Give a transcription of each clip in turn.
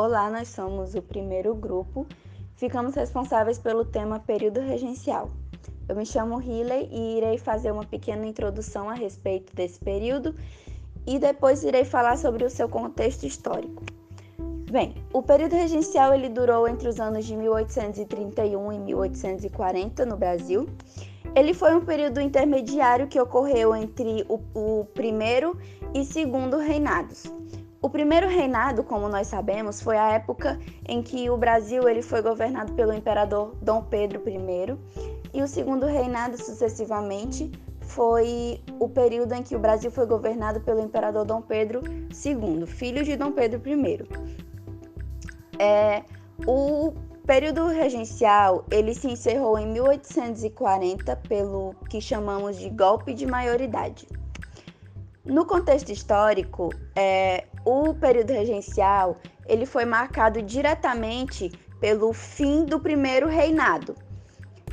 Olá, nós somos o primeiro grupo. Ficamos responsáveis pelo tema período regencial. Eu me chamo Hilley e irei fazer uma pequena introdução a respeito desse período e depois irei falar sobre o seu contexto histórico. Bem, o período regencial ele durou entre os anos de 1831 e 1840 no Brasil. Ele foi um período intermediário que ocorreu entre o, o primeiro e segundo reinados. O primeiro reinado, como nós sabemos, foi a época em que o Brasil ele foi governado pelo imperador Dom Pedro I, e o segundo reinado, sucessivamente, foi o período em que o Brasil foi governado pelo imperador Dom Pedro II, filho de Dom Pedro I. É, o período regencial ele se encerrou em 1840 pelo que chamamos de golpe de maioridade. No contexto histórico, é, o período regencial ele foi marcado diretamente pelo fim do primeiro reinado.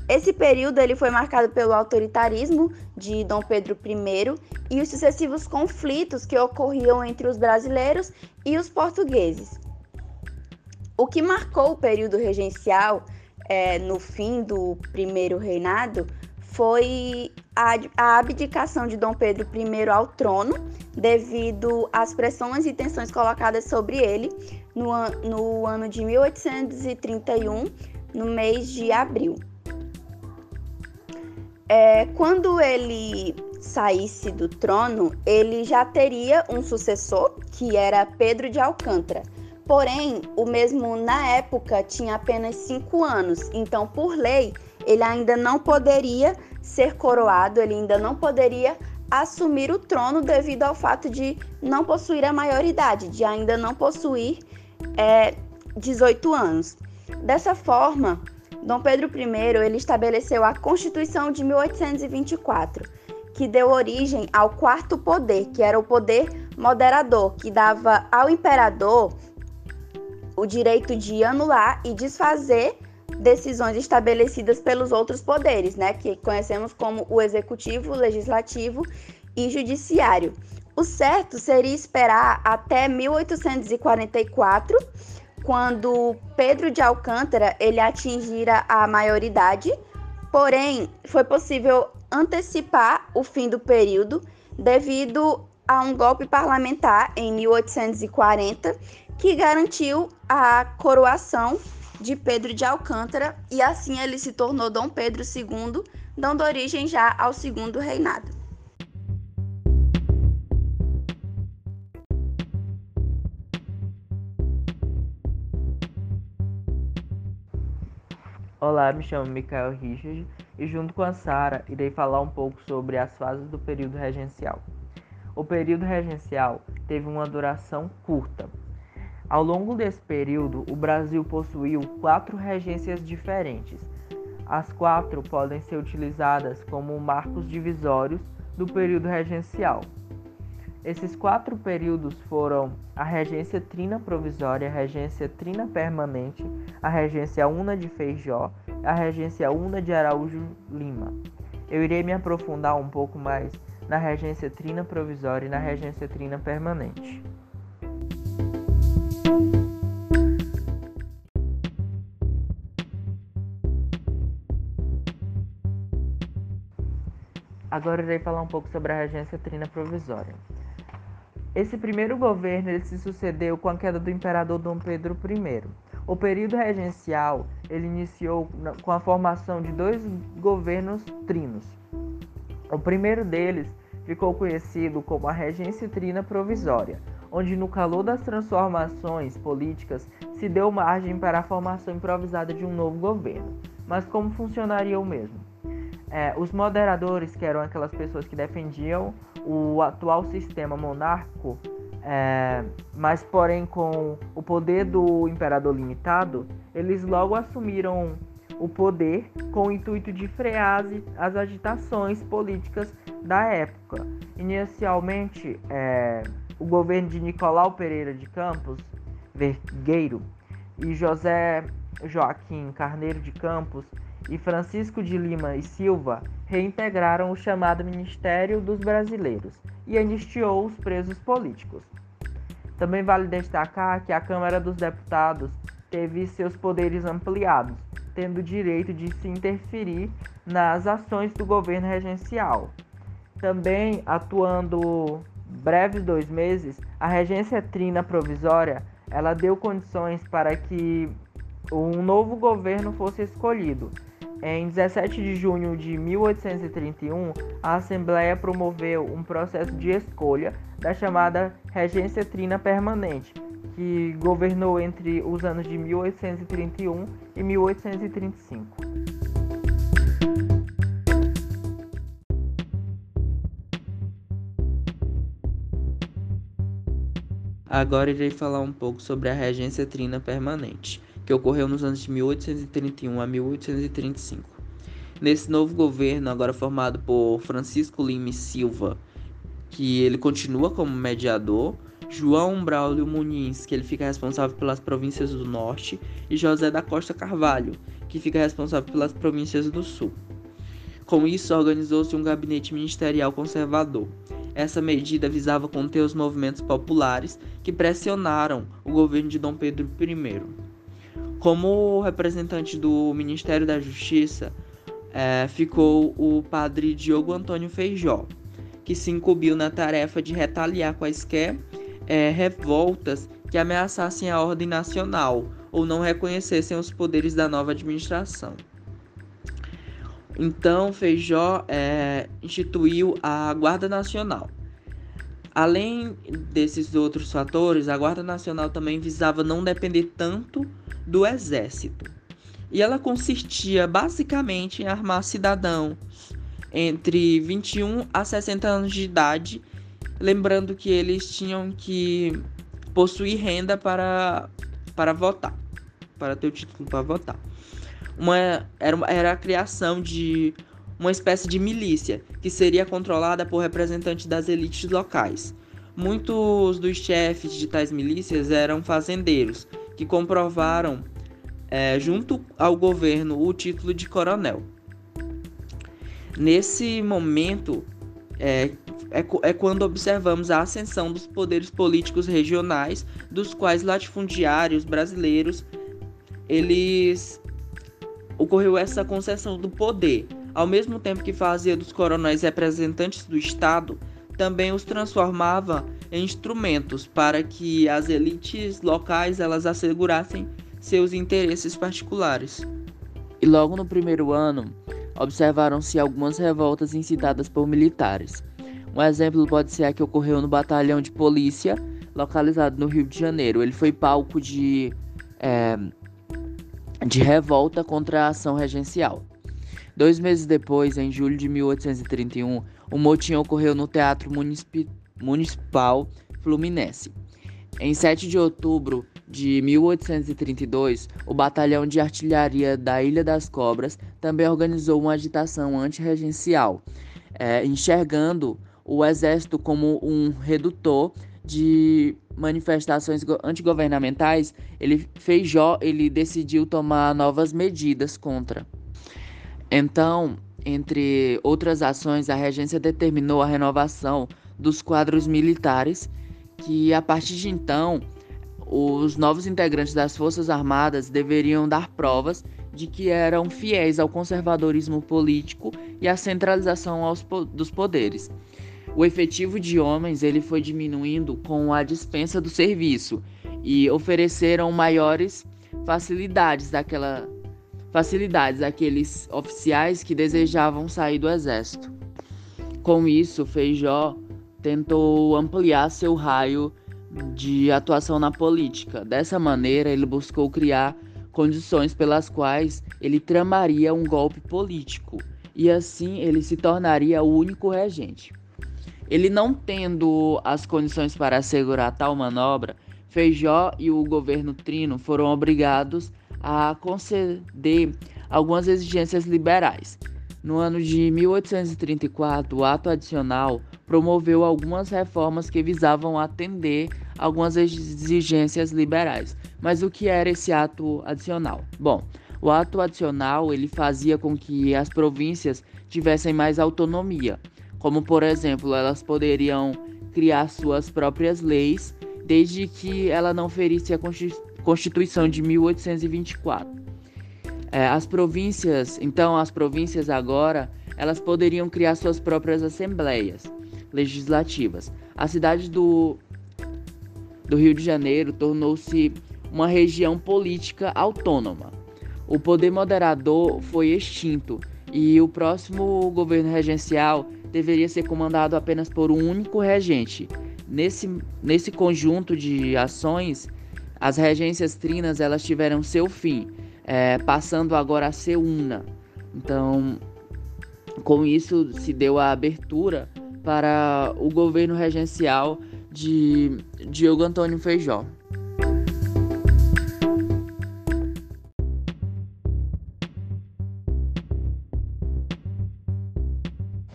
Esse período ele foi marcado pelo autoritarismo de Dom Pedro I e os sucessivos conflitos que ocorriam entre os brasileiros e os portugueses. O que marcou o período regencial é, no fim do primeiro reinado foi a, a abdicação de Dom Pedro I ao trono, devido às pressões e tensões colocadas sobre ele no, no ano de 1831, no mês de abril. É, quando ele saísse do trono, ele já teria um sucessor, que era Pedro de Alcântara. Porém, o mesmo na época tinha apenas cinco anos, então, por lei, ele ainda não poderia ser coroado, ele ainda não poderia assumir o trono devido ao fato de não possuir a maioridade, de ainda não possuir é, 18 anos. Dessa forma, Dom Pedro I ele estabeleceu a Constituição de 1824, que deu origem ao quarto poder, que era o poder moderador, que dava ao imperador o direito de anular e desfazer decisões estabelecidas pelos outros poderes, né, que conhecemos como o executivo, legislativo e judiciário. O certo seria esperar até 1844, quando Pedro de Alcântara ele atingira a maioridade, porém foi possível antecipar o fim do período devido a um golpe parlamentar em 1840 que garantiu a coroação de Pedro de Alcântara e assim ele se tornou Dom Pedro II, dando origem já ao segundo reinado. Olá, me chamo Michael Richard e junto com a Sara irei falar um pouco sobre as fases do período regencial. O período regencial teve uma duração curta, ao longo desse período, o Brasil possuiu quatro regências diferentes. As quatro podem ser utilizadas como marcos divisórios do período regencial. Esses quatro períodos foram a Regência Trina Provisória, a Regência Trina Permanente, a Regência Una de Feijó, a Regência Una de Araújo Lima. Eu irei me aprofundar um pouco mais na Regência Trina Provisória e na Regência Trina Permanente. Agora irei falar um pouco sobre a regência trina provisória. Esse primeiro governo ele se sucedeu com a queda do imperador Dom Pedro I. O período regencial ele iniciou com a formação de dois governos trinos. O primeiro deles ficou conhecido como a Regência Trina Provisória, onde no calor das transformações políticas se deu margem para a formação improvisada de um novo governo. Mas como funcionaria o mesmo? É, os moderadores, que eram aquelas pessoas que defendiam o atual sistema monárquico, é, mas porém com o poder do imperador limitado, eles logo assumiram o poder com o intuito de frear as agitações políticas da época. Inicialmente, é, o governo de Nicolau Pereira de Campos Vergueiro e José Joaquim Carneiro de Campos e Francisco de Lima e Silva reintegraram o chamado Ministério dos Brasileiros e anistiou os presos políticos. Também vale destacar que a Câmara dos Deputados teve seus poderes ampliados, tendo o direito de se interferir nas ações do governo regencial. Também atuando breves dois meses, a regência trina provisória ela deu condições para que um novo governo fosse escolhido. Em 17 de junho de 1831, a Assembleia promoveu um processo de escolha da chamada Regência Trina Permanente, que governou entre os anos de 1831 e 1835. Agora irei falar um pouco sobre a Regência Trina Permanente, que ocorreu nos anos de 1831 a 1835. Nesse novo governo, agora formado por Francisco Lima Silva, que ele continua como mediador, João Braulio Muniz, que ele fica responsável pelas províncias do Norte, e José da Costa Carvalho, que fica responsável pelas províncias do Sul. Com isso, organizou-se um gabinete ministerial conservador. Essa medida visava conter os movimentos populares que pressionaram o governo de Dom Pedro I. Como representante do Ministério da Justiça, é, ficou o padre Diogo Antônio Feijó, que se incumbiu na tarefa de retaliar quaisquer é, revoltas que ameaçassem a ordem nacional ou não reconhecessem os poderes da nova administração. Então, Feijó é, instituiu a Guarda Nacional. Além desses outros fatores, a Guarda Nacional também visava não depender tanto do Exército. E ela consistia basicamente em armar cidadãos entre 21 a 60 anos de idade, lembrando que eles tinham que possuir renda para, para votar, para ter o título para votar uma, era, era a criação de uma espécie de milícia que seria controlada por representantes das elites locais. Muitos dos chefes de tais milícias eram fazendeiros que comprovaram, é, junto ao governo, o título de coronel. Nesse momento é, é, é, quando observamos a ascensão dos poderes políticos regionais, dos quais latifundiários brasileiros eles ocorreu essa concessão do poder. Ao mesmo tempo que fazia dos coronéis representantes do Estado, também os transformava em instrumentos para que as elites locais elas assegurassem seus interesses particulares. E logo no primeiro ano, observaram-se algumas revoltas incitadas por militares. Um exemplo pode ser a que ocorreu no batalhão de polícia, localizado no Rio de Janeiro. Ele foi palco de é, de revolta contra a ação regencial. Dois meses depois, em julho de 1831, o motim ocorreu no Teatro Municipal Fluminense. Em 7 de outubro de 1832, o Batalhão de Artilharia da Ilha das Cobras também organizou uma agitação antirregencial, é, enxergando o exército como um redutor de manifestações antigovernamentais, ele Feijó ele decidiu tomar novas medidas contra. Então, entre outras ações, a regência determinou a renovação dos quadros militares, que a partir de então os novos integrantes das Forças Armadas deveriam dar provas de que eram fiéis ao conservadorismo político e à centralização aos, dos poderes. O efetivo de homens ele foi diminuindo com a dispensa do serviço e ofereceram maiores facilidades daquela facilidades àqueles oficiais que desejavam sair do exército. Com isso, Feijó tentou ampliar seu raio de atuação na política. Dessa maneira, ele buscou criar condições pelas quais ele tramaria um golpe político e assim ele se tornaria o único regente. Ele não tendo as condições para assegurar tal manobra, Feijó e o governo Trino foram obrigados a conceder algumas exigências liberais. No ano de 1834, o ato adicional promoveu algumas reformas que visavam atender algumas exigências liberais. Mas o que era esse ato adicional? Bom, o ato adicional ele fazia com que as províncias tivessem mais autonomia como por exemplo, elas poderiam criar suas próprias leis desde que ela não ferisse a Constituição de 1824. É, as províncias, então, as províncias agora, elas poderiam criar suas próprias assembleias legislativas. A cidade do, do Rio de Janeiro tornou-se uma região política autônoma. O poder moderador foi extinto e o próximo governo regencial deveria ser comandado apenas por um único regente. Nesse, nesse conjunto de ações, as regências trinas elas tiveram seu fim, é, passando agora a ser una. Então, com isso se deu a abertura para o governo regencial de Diogo Antônio Feijó.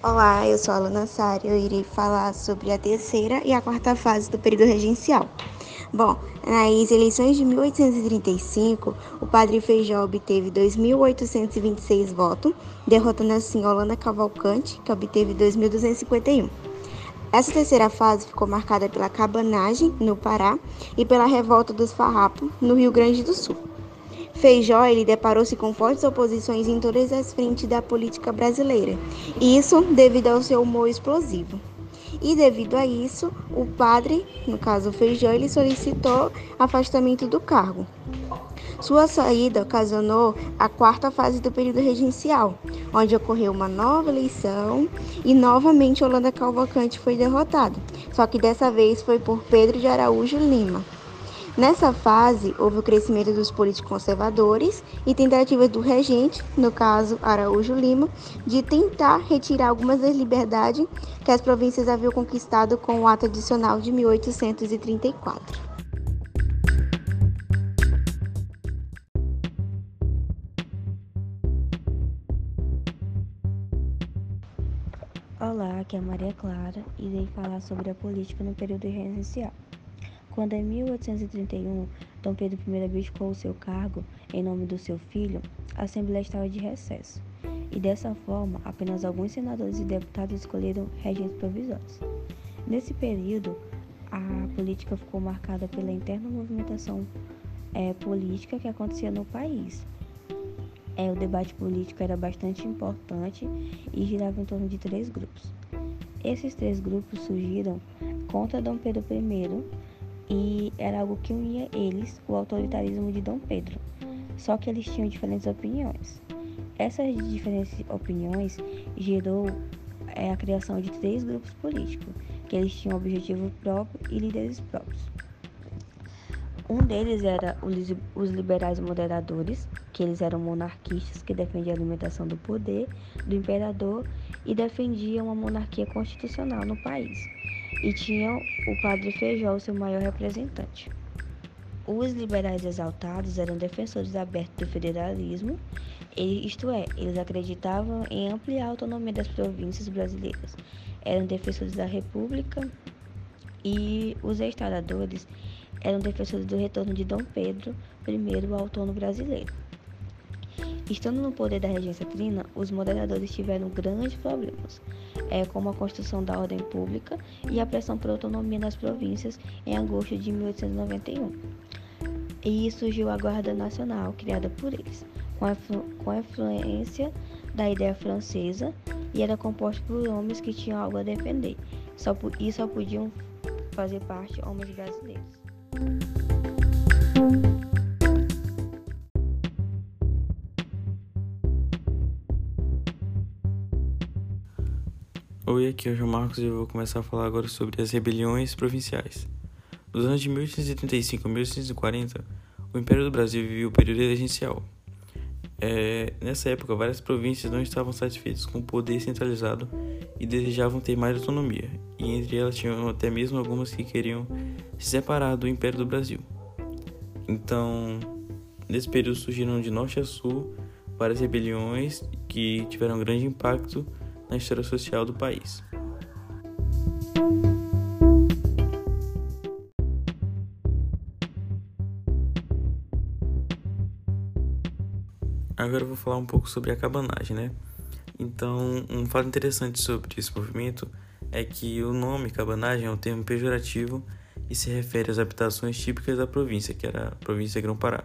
Olá, eu sou a Luna Sari. Eu irei falar sobre a terceira e a quarta fase do período regencial. Bom, nas eleições de 1835, o padre Feijó obteve 2.826 votos, derrotando assim Holanda Cavalcante, que obteve 2.251. Essa terceira fase ficou marcada pela cabanagem, no Pará, e pela revolta dos farrapos, no Rio Grande do Sul. Feijó ele deparou-se com fortes oposições em todas as frentes da política brasileira, isso devido ao seu humor explosivo. E devido a isso, o padre, no caso Feijó, ele solicitou afastamento do cargo. Sua saída ocasionou a quarta fase do período regencial, onde ocorreu uma nova eleição e novamente Holanda Cavalcante foi derrotado, só que dessa vez foi por Pedro de Araújo Lima. Nessa fase, houve o crescimento dos políticos conservadores e tentativas do regente, no caso Araújo Lima, de tentar retirar algumas das liberdades que as províncias haviam conquistado com o ato adicional de 1834. Olá, aqui é a Maria Clara e irei falar sobre a política no período regencial. Quando em 1831 Dom Pedro I abdicou o seu cargo em nome do seu filho, a Assembleia estava de recesso, e dessa forma apenas alguns senadores e deputados escolheram regentes provisórios. Nesse período, a política ficou marcada pela interna movimentação é, política que acontecia no país. É, o debate político era bastante importante e girava em torno de três grupos. Esses três grupos surgiram contra Dom Pedro I, e era algo que unia eles, o autoritarismo de Dom Pedro. Só que eles tinham diferentes opiniões. Essas diferentes opiniões gerou é, a criação de três grupos políticos, que eles tinham objetivo próprio e líderes próprios. Um deles era os liberais moderadores, que eles eram monarquistas que defendiam a limitação do poder do imperador e defendiam uma monarquia constitucional no país e tinham o padre Feijó, seu maior representante. Os liberais exaltados eram defensores abertos do federalismo, isto é, eles acreditavam em ampliar a autonomia das províncias brasileiras, eram defensores da república e os restauradores eram defensores do retorno de Dom Pedro I ao trono brasileiro. Estando no poder da regência trina, os moderadores tiveram grandes problemas, é, como a construção da ordem pública e a pressão por autonomia nas províncias em agosto de 1891. E surgiu a Guarda Nacional, criada por eles, com a, com a influência da ideia francesa e era composta por homens que tinham algo a defender só, e só podiam fazer parte homens brasileiros. Oi, aqui é o João Marcos e eu vou começar a falar agora sobre as rebeliões provinciais. Nos anos de 1835 a 1840, o Império do Brasil vivia o período regencial. É, nessa época, várias províncias não estavam satisfeitas com o poder centralizado e desejavam ter mais autonomia, e entre elas tinham até mesmo algumas que queriam se separar do Império do Brasil. Então, nesse período surgiram de norte a sul várias rebeliões que tiveram grande impacto na história social do país. Agora eu vou falar um pouco sobre a cabanagem, né? Então, um fato interessante sobre esse movimento é que o nome cabanagem é um termo pejorativo e se refere às habitações típicas da província, que era a província Grão-Pará,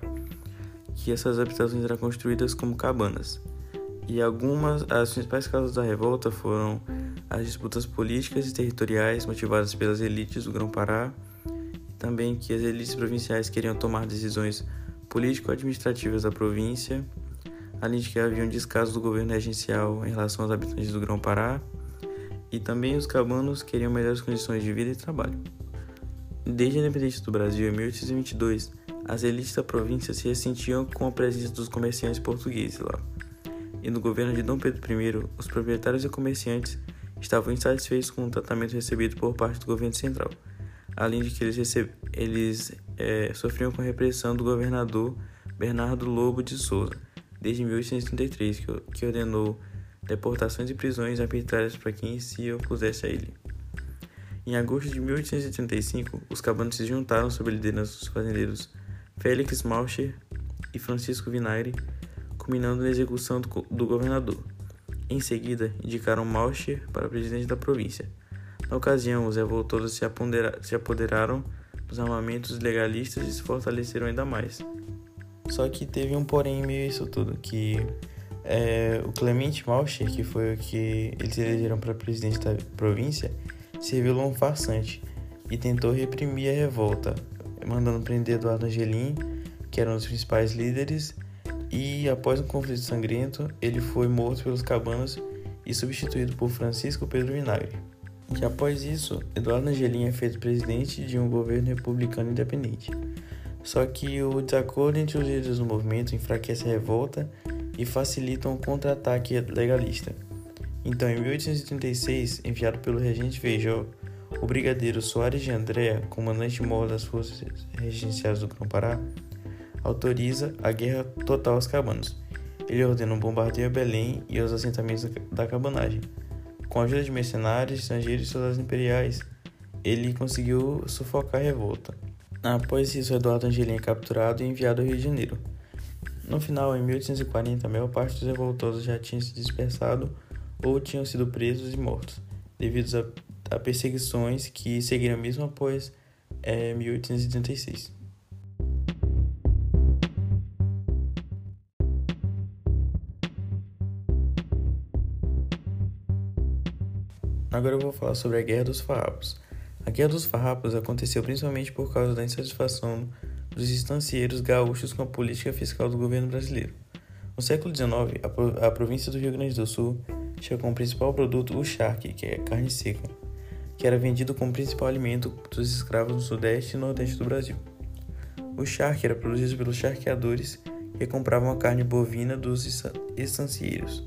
que essas habitações eram construídas como cabanas. E algumas as principais causas da revolta foram as disputas políticas e territoriais motivadas pelas elites do Grão-Pará, também que as elites provinciais queriam tomar decisões político-administrativas da província, além de que havia um descaso do governo regencial em relação aos habitantes do Grão-Pará, e também os cabanos queriam melhores condições de vida e trabalho. Desde a independência do Brasil, em 1822, as elites da província se ressentiam com a presença dos comerciantes portugueses lá. E no governo de Dom Pedro I, os proprietários e comerciantes estavam insatisfeitos com o tratamento recebido por parte do governo central, além de que eles, receb... eles é, sofriam com a repressão do governador Bernardo Lobo de Souza, desde 1833, que ordenou deportações e prisões arbitrárias para quem se opusesse a ele. Em agosto de 1835, os cabanos se juntaram sob a liderança dos fazendeiros Félix Malcher e Francisco Vinagre, culminando na execução do, do governador. Em seguida, indicaram Malcher para presidente da província. Na ocasião, os revoltosos se, se apoderaram dos armamentos legalistas e se fortaleceram ainda mais. Só que teve um porém em meio a isso tudo, que é, o Clemente Malcher, que foi o que eles elegeram para presidente da província, se revelou um farsante e tentou reprimir a revolta, mandando prender Eduardo Angelim, que era um dos principais líderes, e após um conflito sangrento, ele foi morto pelos cabanos e substituído por Francisco Pedro Vinagre. E após isso, Eduardo Angelim é feito presidente de um governo republicano independente. Só que o desacordo entre os líderes do movimento enfraquece a revolta e facilita um contra-ataque legalista. Então, em 1836, enviado pelo regente Feijó, o brigadeiro Soares de Andréa, comandante-mor das forças regenciais do Grão-Pará, autoriza a guerra total aos cabanos. Ele ordena um bombardeio a Belém e aos assentamentos da cabanagem. Com a ajuda de mercenários, estrangeiros e soldados imperiais, ele conseguiu sufocar a revolta. Após isso, Eduardo Angelim é capturado e enviado ao Rio de Janeiro. No final, em 1840, a maior parte dos revoltosos já tinha se dispersado ou tinham sido presos e mortos, devido a, perseguições que seguiram mesmo após é, 1836. Agora eu vou falar sobre a Guerra dos Farrapos. A Guerra dos Farrapos aconteceu principalmente por causa da insatisfação dos estancieiros gaúchos com a política fiscal do governo brasileiro. No século XIX, a, província do Rio Grande do Sul tinha como principal produto o charque, que é carne seca, que era vendido como principal alimento dos escravos no sudeste e nordeste do Brasil. O charque era produzido pelos charqueadores que compravam a carne bovina dos estancieiros,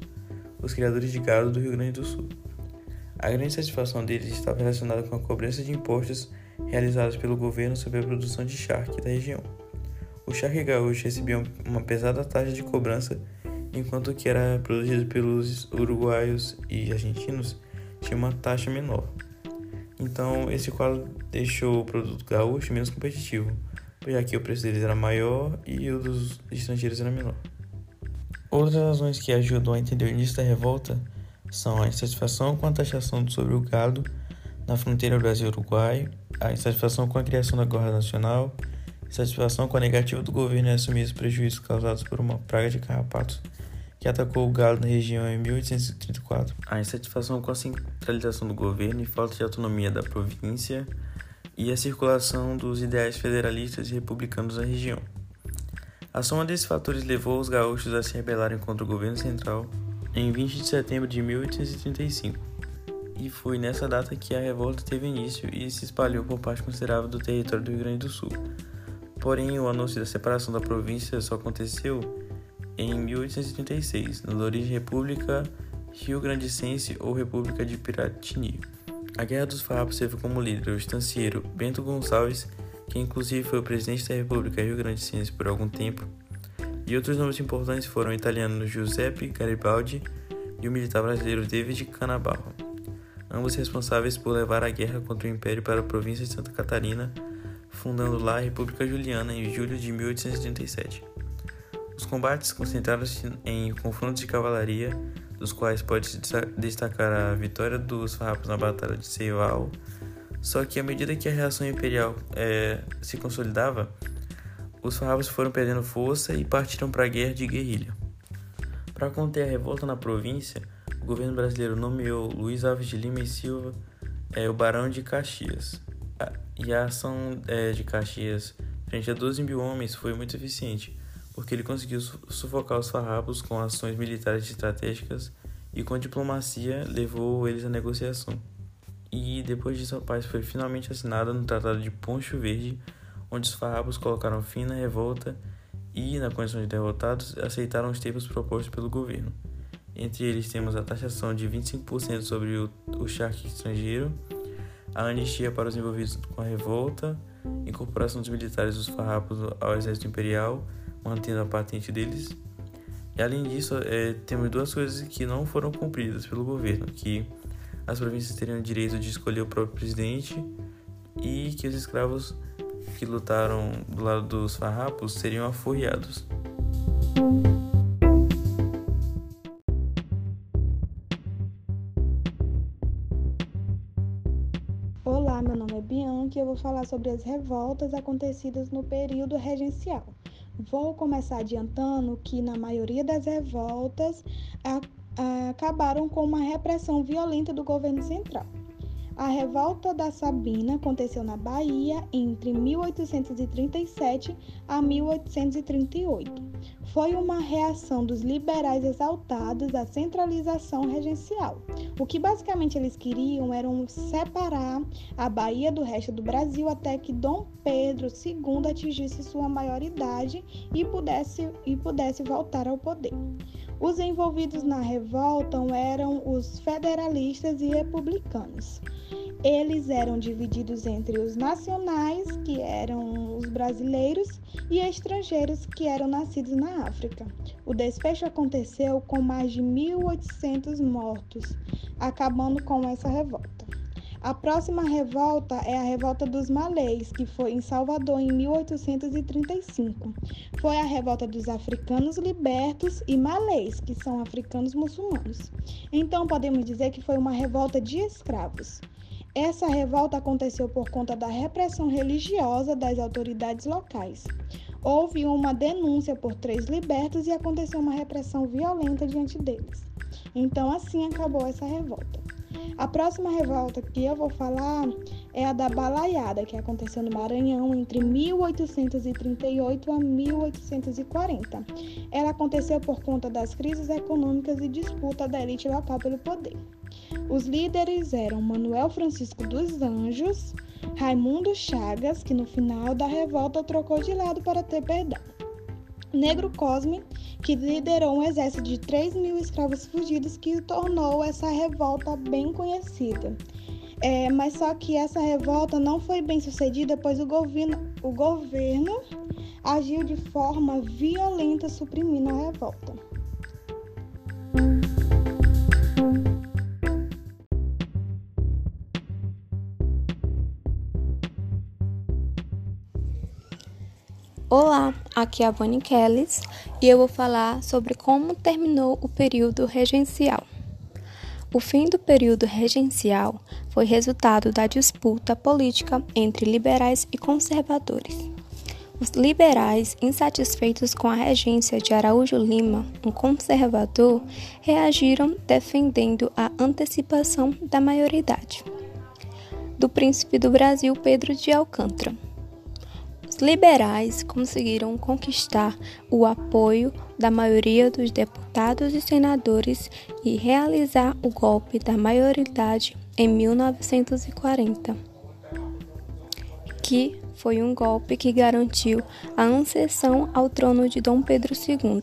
os criadores de gado do Rio Grande do Sul. A grande satisfação deles estava relacionada com a cobrança de impostos realizados pelo governo sobre a produção de charque da região. O charque gaúcho recebia uma pesada taxa de cobrança enquanto o que era produzido pelos uruguaios e argentinos tinha uma taxa menor. Então, esse quadro deixou o produto gaúcho menos competitivo, já que o preço deles era maior e o dos estrangeiros era menor. Outras razões que ajudam a entender o início da revolta são a insatisfação com a taxação sobre o gado na fronteira Brasil-Uruguai, a insatisfação com a criação da Guarda Nacional, insatisfação com a negativa do governo em assumir os prejuízos causados por uma praga de carrapatos que atacou o gado na região em 1834. A insatisfação com a centralização do governo e falta de autonomia da província e a circulação dos ideais federalistas e republicanos na região. A soma desses fatores levou os gaúchos a se rebelarem contra o governo central em 20 de setembro de 1835. E foi nessa data que a revolta teve início e se espalhou por parte considerável do território do Rio Grande do Sul. Porém, o anúncio da separação da província só aconteceu em 1836, na origem República Rio Grandicense ou República de Piratini. A Guerra dos Farrapos teve como líder o estancieiro Bento Gonçalves, que inclusive foi o presidente da República Rio Grandicense por algum tempo, e outros nomes importantes foram o italiano Giuseppe Garibaldi e o militar brasileiro David Canabarro, ambos responsáveis por levar a guerra contra o Império para a província de Santa Catarina, fundando lá a República Juliana em julho de 1837. Os combates concentraram-se em confrontos de cavalaria, dos quais pode-se destacar a vitória dos farrapos na Batalha de Ceival, Só que à medida que a reação imperial é, se consolidava, os farrapos foram perdendo força e partiram para a guerra de guerrilha. Para conter a revolta na província, o governo brasileiro nomeou Luiz Alves de Lima e Silva é, o Barão de Caxias. E a ação é, de Caxias frente a 12 mil homens foi muito eficiente, porque ele conseguiu sufocar os farrapos com ações militares estratégicas e com diplomacia levou eles à negociação. E depois disso a paz foi finalmente assinada no Tratado de Poncho Verde, onde os farrapos colocaram fim na revolta e, na condição de derrotados, aceitaram os termos propostos pelo governo. Entre eles temos a taxação de 25% sobre o, o charque estrangeiro, a anistia para os envolvidos com a revolta, incorporação dos militares dos farrapos ao exército imperial, mantendo a patente deles. E além disso, é, temos duas coisas que não foram cumpridas pelo governo, que as províncias teriam o direito de escolher o próprio presidente e que os escravos que lutaram do lado dos farrapos seriam aforreados. Olá, meu nome é Bianca e eu vou falar sobre as revoltas acontecidas no período regencial. Vou começar adiantando que, na maioria das revoltas, a, a, acabaram com uma repressão violenta do governo central. A revolta da Sabina aconteceu na Bahia entre 1837 a 1838. Foi uma reação dos liberais exaltados à centralização regencial. O que basicamente eles queriam era separar a Bahia do resto do Brasil até que Dom Pedro II atingisse sua maioridade e pudesse, e pudesse voltar ao poder. Os envolvidos na revolta eram os federalistas e republicanos. Eles eram divididos entre os nacionais, que eram os brasileiros, e estrangeiros, que eram nascidos na África. O desfecho aconteceu com mais de 1.800 mortos, acabando com essa revolta. A próxima revolta é a Revolta dos Malês, que foi em Salvador em 1835. Foi a revolta dos africanos libertos e malês, que são africanos muçulmanos. Então podemos dizer que foi uma revolta de escravos. Essa revolta aconteceu por conta da repressão religiosa das autoridades locais. Houve uma denúncia por três libertos e aconteceu uma repressão violenta diante deles. Então, assim acabou essa revolta. A próxima revolta que eu vou falar é a da Balaiada, que aconteceu no Maranhão entre 1838 a 1840. Ela aconteceu por conta das crises econômicas e disputa da elite local pelo poder. Os líderes eram Manuel Francisco dos Anjos, Raimundo Chagas, que no final da revolta trocou de lado para ter perdão. Negro Cosme, que liderou um exército de 3 mil escravos fugidos que tornou essa revolta bem conhecida. É, mas só que essa revolta não foi bem sucedida, pois o governo, o governo agiu de forma violenta suprimindo a revolta. Olá, aqui é a Bonnie Kellis e eu vou falar sobre como terminou o período regencial. O fim do período regencial foi resultado da disputa política entre liberais e conservadores. Os liberais, insatisfeitos com a regência de Araújo Lima, um conservador, reagiram defendendo a antecipação da maioridade do príncipe do Brasil Pedro de Alcântara liberais conseguiram conquistar o apoio da maioria dos deputados e senadores e realizar o golpe da maioridade em 1940, que foi um golpe que garantiu a ascensão ao trono de Dom Pedro II,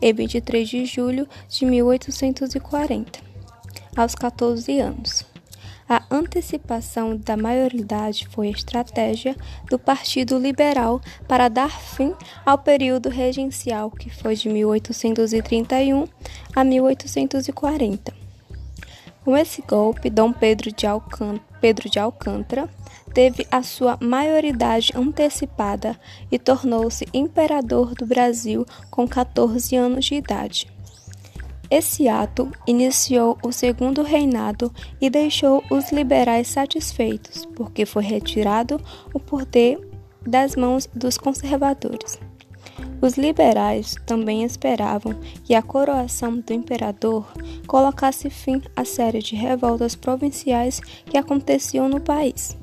em 23 de julho de 1840, aos 14 anos. A antecipação da maioridade foi estratégia do Partido Liberal para dar fim ao período regencial, que foi de 1831 a 1840. Com esse golpe, Dom Pedro de, Pedro de Alcântara teve a sua maioridade antecipada e tornou-se imperador do Brasil com 14 anos de idade. Esse ato iniciou o segundo reinado e deixou os liberais satisfeitos, porque foi retirado o poder das mãos dos conservadores. Os liberais também esperavam que a coroação do imperador colocasse fim à série de revoltas provinciais que aconteciam no país.